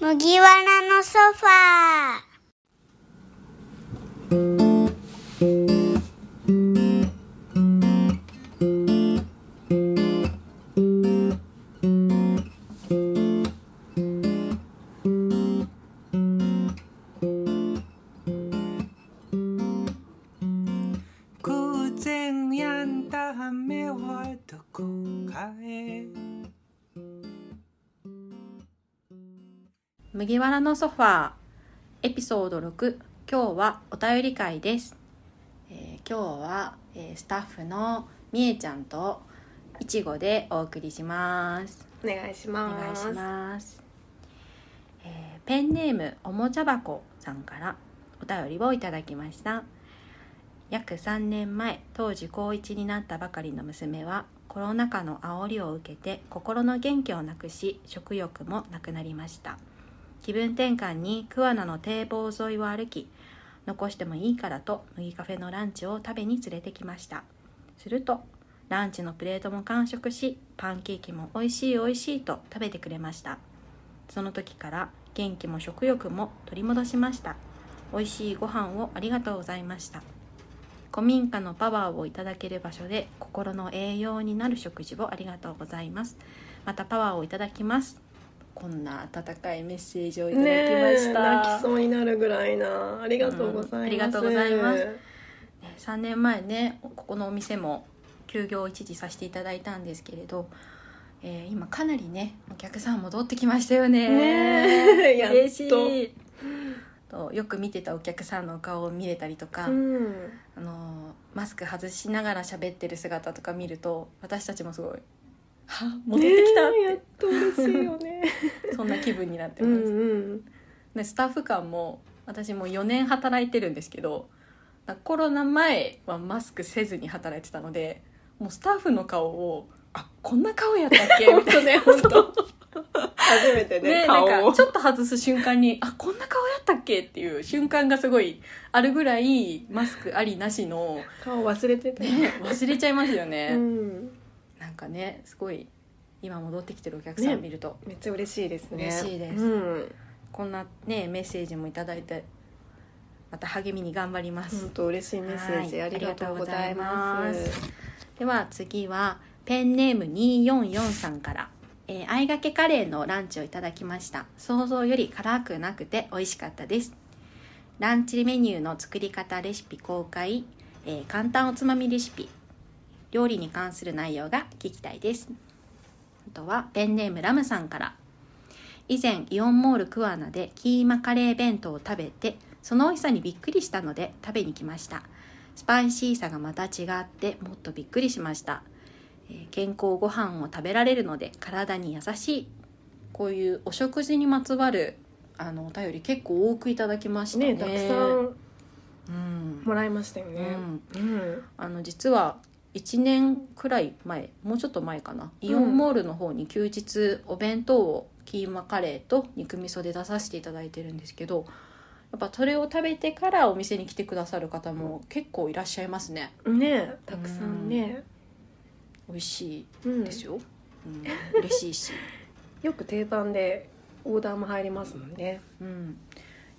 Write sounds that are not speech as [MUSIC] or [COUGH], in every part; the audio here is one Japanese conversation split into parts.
麦わらのソファー。偶然やんだ目はどこかへ麦わらのソファーエピソード6今日はお便り会です、えー今日は、えースタッフのみえちゃんといちごでお送りします。お願いしおます。願いします、えーペンネームおもちゃ箱さんからお便りをいただきました。約3年前当時高1になったばかりの娘はコロナ禍の煽りを受けて心の元気をなくし食欲もなくなりました気分転換に桑名の堤防沿いを歩き残してもいいからと麦カフェのランチを食べに連れてきました。するとランチのプレートも完食しパンケーキも美味しい美味しいと食べてくれました。その時から元気も食欲も取り戻しました。美味しいご飯をありがとうございました。古民家のパワーをいただける場所で心の栄養になる食事をありがとうございます。またパワーをいただきます。こんな温かいメッセージをいただきました、泣きそうになるぐらいな。ありがとうございます。うんありがとうございますね3年前ねここのお店も休業を一時させていただいたんですけれど、えー今かなりねお客さん戻ってきましたよねね嬉しいとよく見てたお客さんのお顔を見れたりとか、うん。あのマスク外しながら喋ってる姿とか見ると私たちもすごい「は [LAUGHS] 戻ってきた」ねえやっっと嬉しいよね。て [LAUGHS] そんな気分になってうます、んうん。でスタッフ間も私も4年働いてるんですけどコロナ前はマスクせずに働いてたのでもうスタッフの顔を「あこんな顔やったっけ? [LAUGHS]」みたいな本当ね、本当。初めてね、ね、な顔をんか。ちょっと外す瞬間に「あこんな顔やったっけ?」っていう瞬間がすごいあるぐらいマスクありなしの、顔忘れてたよね、忘れちゃいますよね、うん。なんかねすごい今戻ってきてるお客さん見ると、めっちゃ嬉しいですね。嬉しいです。うん。こんなねメッセージもいただいてまた励みに頑張ります、本当嬉しいメッセージ、はい。ありがとうございます。では次はペンネーム244さんから、えー、あいがけカレーのランチをいただきました。想像より辛くなくて美味しかったです。ランチメニューの作り方レシピ公開、えー簡単おつまみレシピ料理に関する内容が聞きたいです。あとはペンネームラムさんから。以前イオンモール桑名でキーマカレー弁当を食べてその美味しさにびっくりしたので食べに来ました。スパイシーさがまた違ってもっとびっくりしました、えー健康ご飯を食べられるので体に優しい。こういうお食事にまつわるあのお便り結構多くいただきましたね。ね、たくさんうん。もらいましたよね。うん。あの実は1年くらい前もうちょっと前かな。イオンモールの方に休日お弁当をキーマカレーと肉味噌で出させていただいてるんですけどやっぱそれを食べてからお店に来てくださる方も結構いらっしゃいますね。ね、たくさんね。美味しうんいですよ、うん、嬉しいし、[LAUGHS] よく定番でオーダーも入りますもんね。うん、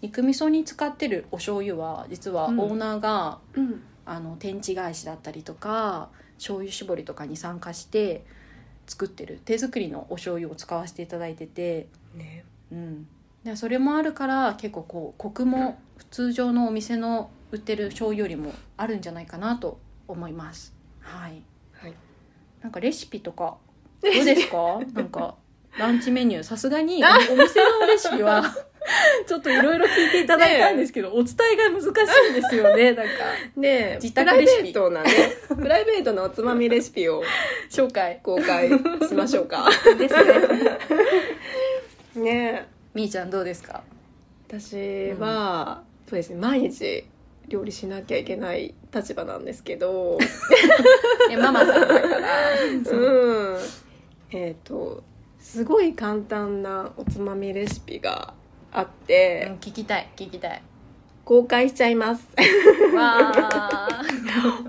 肉味噌に使ってるお醤油は実はオうん。ーナーが、うん。あの天地返しだったりとか醤油絞りとかに参加して作ってる。手作りのお醤油を使わせていただいてて、ね。うん、でそれもあるから結構こうコクも通常のお店の売ってる醤油よりもあるんじゃないかなと思います。はい。はい。なんかレシピとかどうですか？[LAUGHS] なんかランチメニュー。さすがにお [LAUGHS] お店のレシピは [LAUGHS] ちょっといろいろ聞いていただいたんですけど、お伝えが難しいんですよねなんか。ね自プライベ宅レシピートなね、[LAUGHS] プライベートなおつまみレシピを紹介。公開しましょうか。ですね。ねみーちゃんどうですか？私は、そうですね、毎日料理しなきゃいけない立場なんですけど、[LAUGHS] えママさんだから。うん。えっ、と、すごい簡単なおつまみレシピがあっうんて、聞きたい聞きたい。公開しちゃいます。[LAUGHS]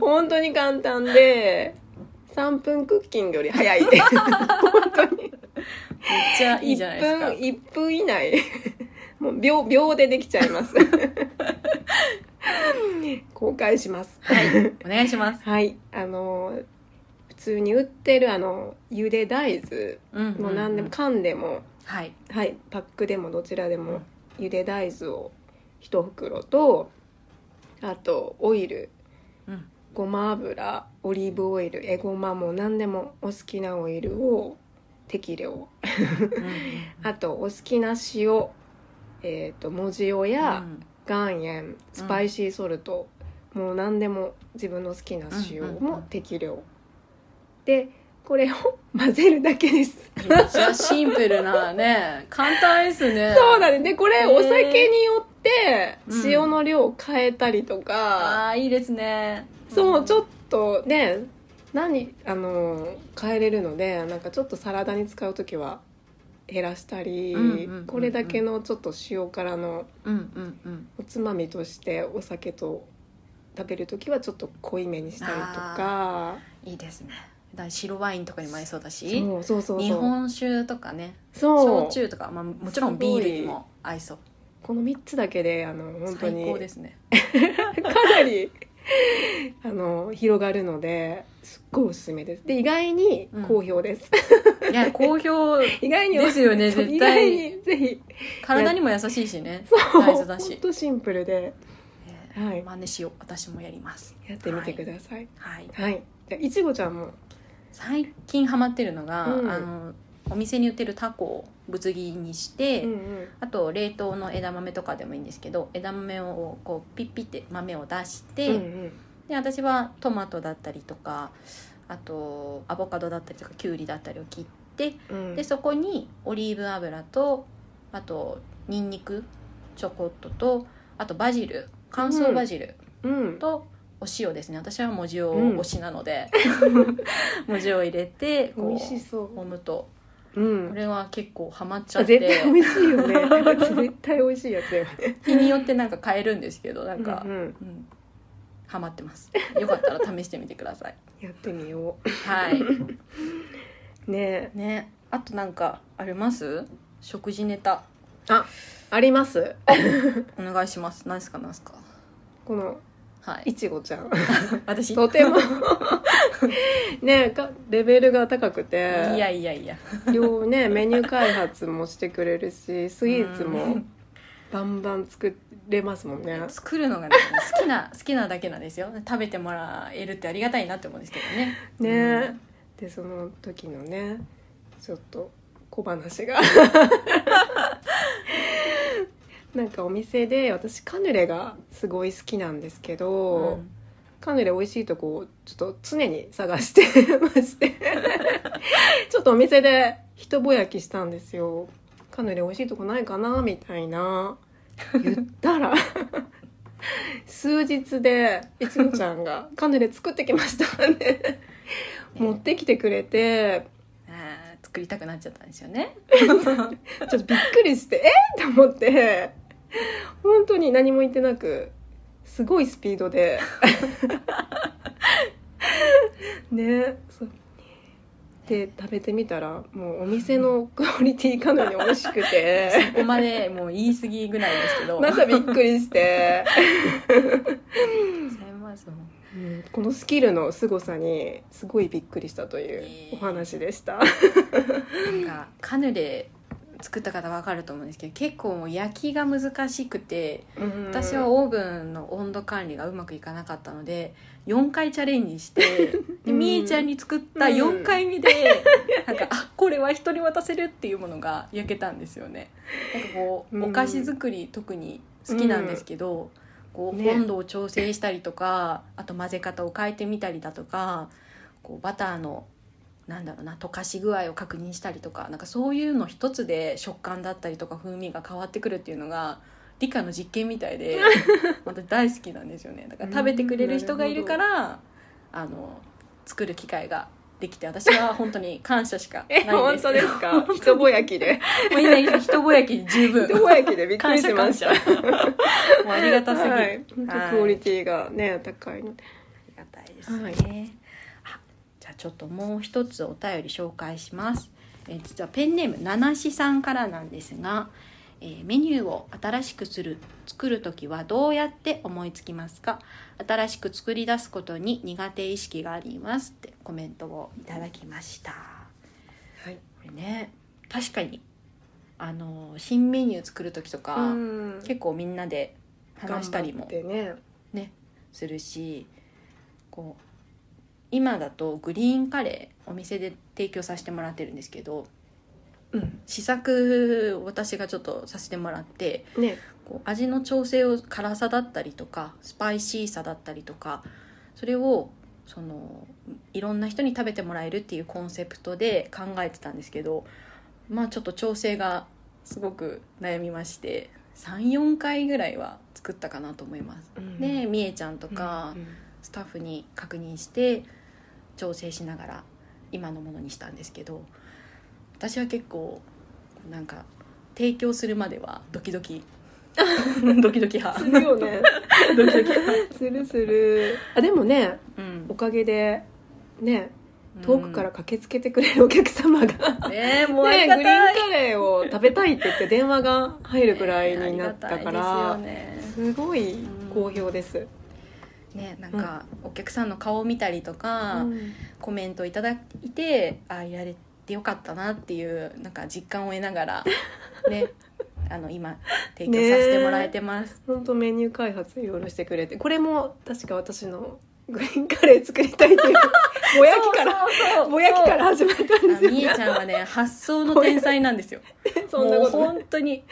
本当に簡単で、3分クッキングより早い。本当に。ちゃいいじゃないですか。1分1分以内。もう秒秒でできちゃいます。公開します。はい。お願いします。はい。あの普通に売ってるあの茹で大豆。うん。もう何でも缶でも、はい。はい。パックでもどちらでも茹で大豆を一袋とあとオイル。うん。ごま油オリーブオイルえごまも何でもお好きなオイルを適量。うん [LAUGHS] あとお好きな塩えー、と文字塩やうん。岩塩スパイシーソルト、もう何でも自分の好きな塩も適量、でこれを混ぜるだけです。めっちゃシンプルなね簡単ですね。そうだねでこれお酒によってうん塩の量を変えたりとか、ああいいですね。そうちょっっとね何あの変えれるのでなんかちょっとサラダに使う時は減らしたり、うんうんうんうん。これだけのちょっと塩辛のおつまみとしてお酒と食べる時はちょっと濃いめにしたりとか。いいですねだ白ワインとかにも合いそうだしそうそうそうそう。日本酒とかねそう。焼酎とか、まあ、もちろんビールにも合いそう。この3つだけであの本当に。最高ですね。[LAUGHS] かなりあの広がるのですっごいおすすめです。で意外に好評です、いや好評 [LAUGHS] 意外にですよね絶対。にぜひ。体にも優しいしね。そう。大豆だし。ほんとシンプルで。えーはい。真似しよう。私もやります。やってみてください。はい。はい、じゃあいちごちゃんも最近ハマってるのが、うん。あのお店に売ってるタコをぶつ切りにして、うんうん。あと冷凍の枝豆とかでもいいんですけど枝豆をこうピッピって豆を出して、うんうん。で私はトマトだったりとかあとアボカドだったりとかきゅうりだったりを切ってうん。でそこにオリーブ油とあとニンニクちょこっととあとバジル乾燥バジルうん。とお塩ですね。私は文字をうん。推しなので、文字を入れてこ美味しそう。揉むと。うん。これは結構ハマっちゃっあ絶対て美味しいよね。[LAUGHS] 絶対美味しいやつだよね。日によってなんか変えるんですけどなんか、うんうん。うん。ハマってます。よかったら試してみてください。やってみよはい。う [LAUGHS] ね。えね、あとなんかあります？食事ネタ。ああります？お願いします。何ですか何ですか？このはいい。ちごちゃん [LAUGHS] 私。とても [LAUGHS] ねえかレベルが高くていやいやいや。ようね [LAUGHS] メニュー開発もしてくれるしスイーツうもんバンバン作れますもんね作るのがね好きな好きなだけなんですよ。食べてもらえるってありがたいなって思うんですけどね。ねえでその時のねちょっと小話がなんかお店で私カヌレがすごい好きなんですけうど、ん。カヌレ美味しいとこをちょっと常に探して [LAUGHS] まして。ちょっとお店で一ぼやきしたんですよ。カヌレ美味しいとこないかなみたいな。言ったら数日でいちごちゃんがカヌレ作ってきました。ね [LAUGHS] 持ってきてくれて。作りたくなっちゃったんですよね。[LAUGHS] ちょっとびっくりしてえっと思って [LAUGHS] 本当に何も言ってなくすごいスピードで。[LAUGHS] ねそう。で食べてみたらもうお店のクオリティかなり美味しくて。ここまでもう言い過ぎぐらいですけど。またびっくりして、うんこのスキルの凄さにすごいびっくりしたというお話でした。なんかカヌレ作った方わかると思うんですけど結構もう焼きが難しくて私はオーブンの温度管理がうまくいかなかったので4回チャレンジして [LAUGHS] でうんみえちゃんに作った4回目で、なんかあこれは人に渡せるっていうものが焼けたんですよね。なんかこう、うん。お菓子作り特に好きなんですけど、こうね。温度を調整したりとかあと混ぜ方を変えてみたりだとかこうバターのなんだろうな溶かし具合を確認したりとかなんかそういうの一つで食感だったりとか風味が変わってくるっていうのが理科の実験みたいで [LAUGHS] 私大好きなんですよね。だから食べてくれる人がいるからあの作る機会ができて私は本当に感謝しかないんです。え本当ですか？[LAUGHS] 一ぼやきで。もういいね一ぼやきで十分。一ぼやきでびっくりしました。もうありがたすぎる、はい、クオリティがね高いので。ありがたいですね、はいあちょっともう一つお便り紹介します、えー実はペンネームななしさんからなんですが、えーメニューを新しくする作る時はどうやって思いつきますか？新しく作り出すことに苦手意識がありますってコメントをいただきました。はい。これね確かにあの新メニュー作る時とか、うん。結構みんなで話したりもね。ねするしこう今だとグリーンカレーお店で提供させてもらってるんですけどうん。試作を私がちょっとさせてもらってね。こう味の調整を辛さだったりとかスパイシーさだったりとかそれをそのいろんな人に食べてもらえるっていうコンセプトで考えてたんですけどまあちょっと調整がすごく悩みまして34回ぐらいは作ったかなと思います。うん。でみえちゃんとかうん。スタッフに確認して調整しながら今のものにしたんですけど私は結構なんか提供するまではドキドキ [LAUGHS] ドキドキ派。するよね。[LAUGHS] ドキドキ派。するする。あでもねうん。おかげでね遠くから駆けつけてくれるお客様が、うんねえもうあね、りグリーンカレーを食べたいって言って電話が入るくらいになったから、たいですすごい好評です、よねねなんかお客さんの顔を見たりとか、うん。コメントいただいてあやれてよかったなっていうなんか実感を得ながら [LAUGHS] ねあの今提供させてもらえてます、本当メニュー開発いろいろしてくれて。これも確か私のグリーンカレー作りたいっていう [LAUGHS] ぼやきからぼやきから始まったんですよあみえちゃんはね発想の天才なんですよ。[LAUGHS] そんなこと本当に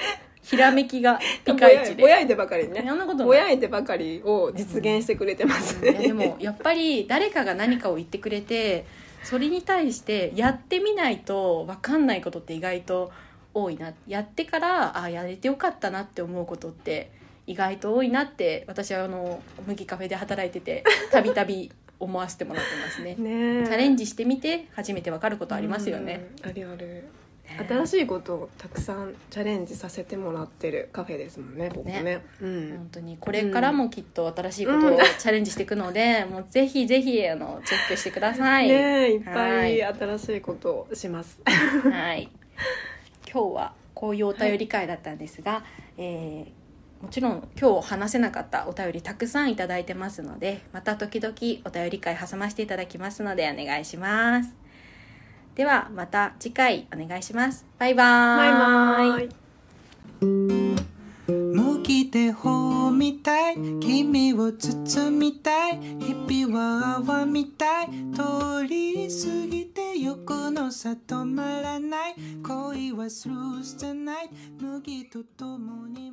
ひらめきが [LAUGHS] ピぼカイチで。やぼやいてばかりね。そんなことぼやいてばかりを実現してくれてますいやでもやっぱり誰かが何かを言ってくれてそれに対してやってみないと分かんないことって意外と多いな。やってからあやれてよかったなって思うことって意外と多いなって私はあの麦カフェで働いててたびたび [LAUGHS] 思わせてもらってますね。ねチャレンジしてみて初めて分かることありますよね。うんあるある。ね新しいことをたくさんチャレンジさせてもらってるカフェですもんねここね。ねうん。本当にこれからもきっと新しいことをチャレンジしていくので、[LAUGHS] もうぜひぜひあのチェックしてください。ねえいっぱいは新しいことをします。はい。今日はこういうお便り会だったんですが、えーもちろん今日話せなかったお便りたくさんいただいてますので、また時々お便り会挟ませていただきますのでお願いします。ではまた次回お願いします。バイバーイ。バイバイ向き手法みたい君を包みたい日々は泡みたい通り過ぎて横の差止まらない恋はスルーじゃない麦と共に